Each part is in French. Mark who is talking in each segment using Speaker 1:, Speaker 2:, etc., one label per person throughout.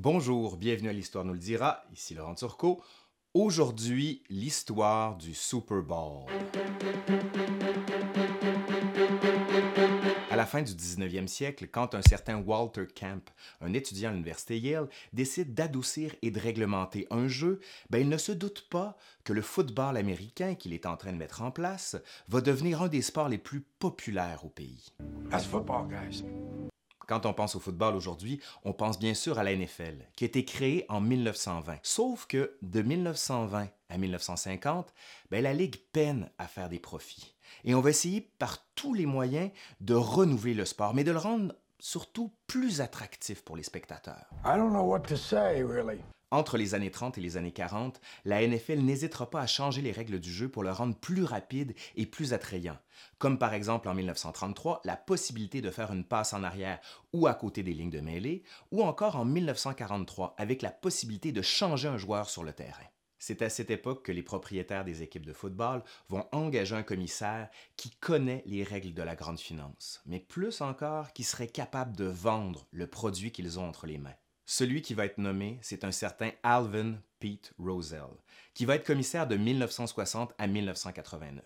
Speaker 1: Bonjour, bienvenue à l'Histoire nous le dira, ici Laurent Turcot. Aujourd'hui, l'histoire du Super Bowl. À la fin du 19e siècle, quand un certain Walter Camp, un étudiant à l'université Yale, décide d'adoucir et de réglementer un jeu, ben il ne se doute pas que le football américain qu'il est en train de mettre en place va devenir un des sports les plus populaires au pays. Quand on pense au football aujourd'hui, on pense bien sûr à la NFL, qui a été créée en 1920. Sauf que de 1920 à 1950, ben, la Ligue peine à faire des profits. Et on va essayer par tous les moyens de renouveler le sport, mais de le rendre surtout plus attractif pour les spectateurs.
Speaker 2: I don't know what to say, really.
Speaker 1: Entre les années 30 et les années 40, la NFL n'hésitera pas à changer les règles du jeu pour le rendre plus rapide et plus attrayant, comme par exemple en 1933 la possibilité de faire une passe en arrière ou à côté des lignes de mêlée, ou encore en 1943 avec la possibilité de changer un joueur sur le terrain. C'est à cette époque que les propriétaires des équipes de football vont engager un commissaire qui connaît les règles de la grande finance, mais plus encore qui serait capable de vendre le produit qu'ils ont entre les mains. Celui qui va être nommé, c'est un certain Alvin Pete Rosell, qui va être commissaire de 1960 à 1989.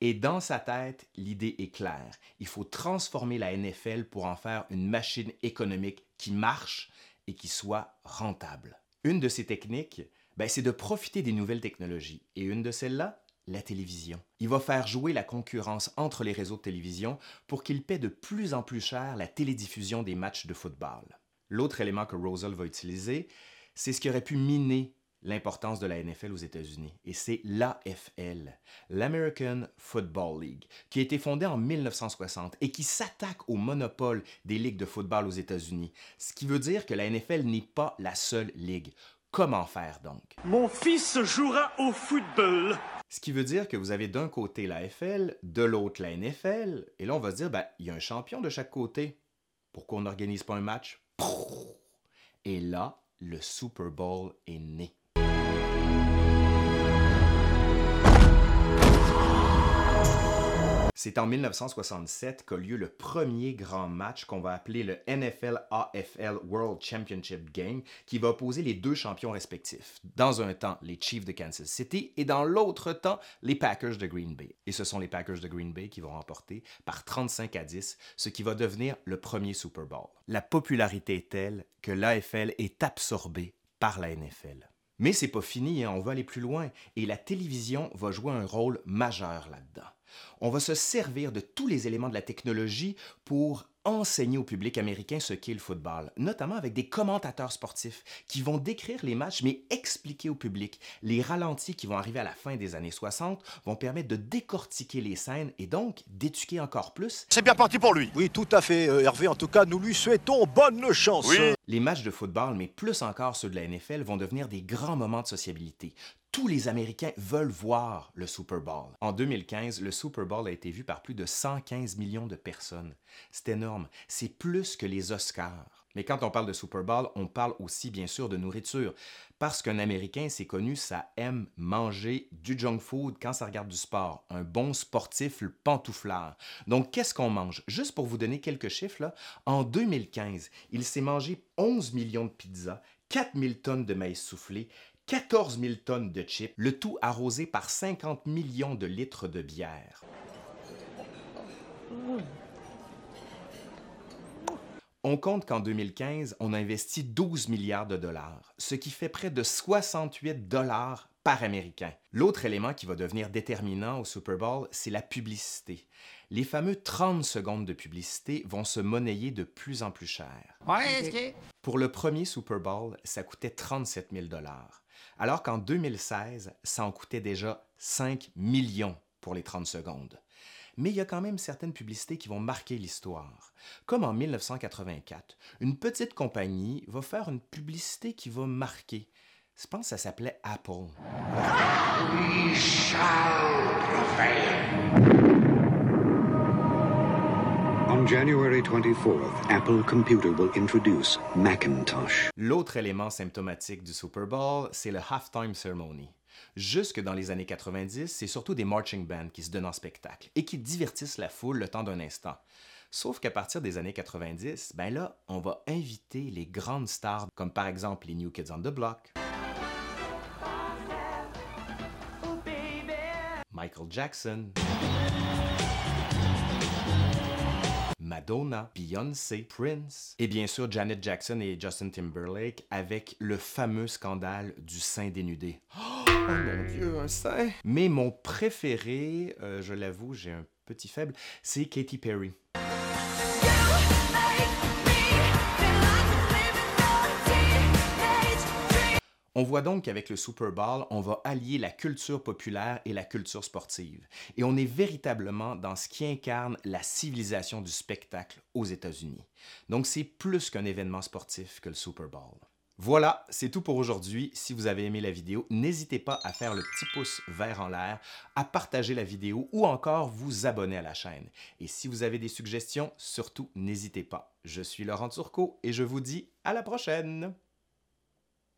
Speaker 1: Et dans sa tête, l'idée est claire. Il faut transformer la NFL pour en faire une machine économique qui marche et qui soit rentable. Une de ces techniques, ben, c'est de profiter des nouvelles technologies. Et une de celles-là, la télévision. Il va faire jouer la concurrence entre les réseaux de télévision pour qu'il paie de plus en plus cher la télédiffusion des matchs de football. L'autre élément que Rosell va utiliser, c'est ce qui aurait pu miner l'importance de la NFL aux États-Unis. Et c'est l'AFL, l'American Football League, qui a été fondée en 1960 et qui s'attaque au monopole des ligues de football aux États-Unis. Ce qui veut dire que la NFL n'est pas la seule ligue. Comment faire donc?
Speaker 3: Mon fils jouera au football.
Speaker 1: Ce qui veut dire que vous avez d'un côté la FL, de l'autre la NFL, et là on va se dire, ben, il y a un champion de chaque côté. Pourquoi on n'organise pas un match? Et là, le Super Bowl est né. C'est en 1967 qu'a lieu le premier grand match qu'on va appeler le NFL AFL World Championship Game, qui va opposer les deux champions respectifs. Dans un temps, les Chiefs de Kansas City et dans l'autre temps, les Packers de Green Bay. Et ce sont les Packers de Green Bay qui vont remporter par 35 à 10, ce qui va devenir le premier Super Bowl. La popularité est telle que l'AFL est absorbée par la NFL. Mais c'est pas fini, hein, on va aller plus loin, et la télévision va jouer un rôle majeur là-dedans. On va se servir de tous les éléments de la technologie pour enseigner au public américain ce qu'est le football, notamment avec des commentateurs sportifs qui vont décrire les matchs mais expliquer au public. Les ralentis qui vont arriver à la fin des années 60 vont permettre de décortiquer les scènes et donc d'éduquer encore plus.
Speaker 4: C'est bien parti pour lui.
Speaker 5: Oui, tout à fait, euh, Hervé. En tout cas, nous lui souhaitons bonne chance.
Speaker 4: Oui.
Speaker 1: Les matchs de football, mais plus encore ceux de la NFL, vont devenir des grands moments de sociabilité. Tous les Américains veulent voir le Super Bowl. En 2015, le Super Bowl a été vu par plus de 115 millions de personnes. C'est énorme. C'est plus que les Oscars. Mais quand on parle de Super Bowl, on parle aussi bien sûr de nourriture. Parce qu'un Américain, c'est connu, ça aime manger du junk food quand ça regarde du sport. Un bon sportif, le pantouflard. Donc, qu'est-ce qu'on mange? Juste pour vous donner quelques chiffres, là, en 2015, il s'est mangé 11 millions de pizzas, 4000 tonnes de maïs soufflé, 14 000 tonnes de chips, le tout arrosé par 50 millions de litres de bière. On compte qu'en 2015, on a investi 12 milliards de dollars, ce qui fait près de 68 dollars par Américain. L'autre élément qui va devenir déterminant au Super Bowl, c'est la publicité. Les fameux 30 secondes de publicité vont se monnayer de plus en plus cher. Pour le premier Super Bowl, ça coûtait 37 000 dollars, alors qu'en 2016, ça en coûtait déjà 5 millions pour les 30 secondes. Mais il y a quand même certaines publicités qui vont marquer l'histoire. Comme en 1984, une petite compagnie va faire une publicité qui va marquer. Je pense que ça s'appelait Apple.
Speaker 6: January 24th, Apple Computer will introduce Macintosh.
Speaker 1: L'autre élément symptomatique du Super Bowl, c'est le halftime ceremony. Jusque dans les années 90, c'est surtout des marching bands qui se donnent en spectacle et qui divertissent la foule le temps d'un instant. Sauf qu'à partir des années 90, ben là, on va inviter les grandes stars, comme par exemple les New Kids on the Block, Michael Jackson, Madonna, Beyoncé, Prince, et bien sûr Janet Jackson et Justin Timberlake avec le fameux scandale du sein dénudé. Oh, mon Dieu, un sein! Mais mon préféré, euh, je l'avoue, j'ai un petit faible, c'est Katy Perry. On voit donc qu'avec le Super Bowl, on va allier la culture populaire et la culture sportive. Et on est véritablement dans ce qui incarne la civilisation du spectacle aux États-Unis. Donc c'est plus qu'un événement sportif que le Super Bowl. Voilà, c'est tout pour aujourd'hui. Si vous avez aimé la vidéo, n'hésitez pas à faire le petit pouce vert en l'air, à partager la vidéo ou encore vous abonner à la chaîne. Et si vous avez des suggestions, surtout n'hésitez pas. Je suis Laurent Turcot et je vous dis à la prochaine!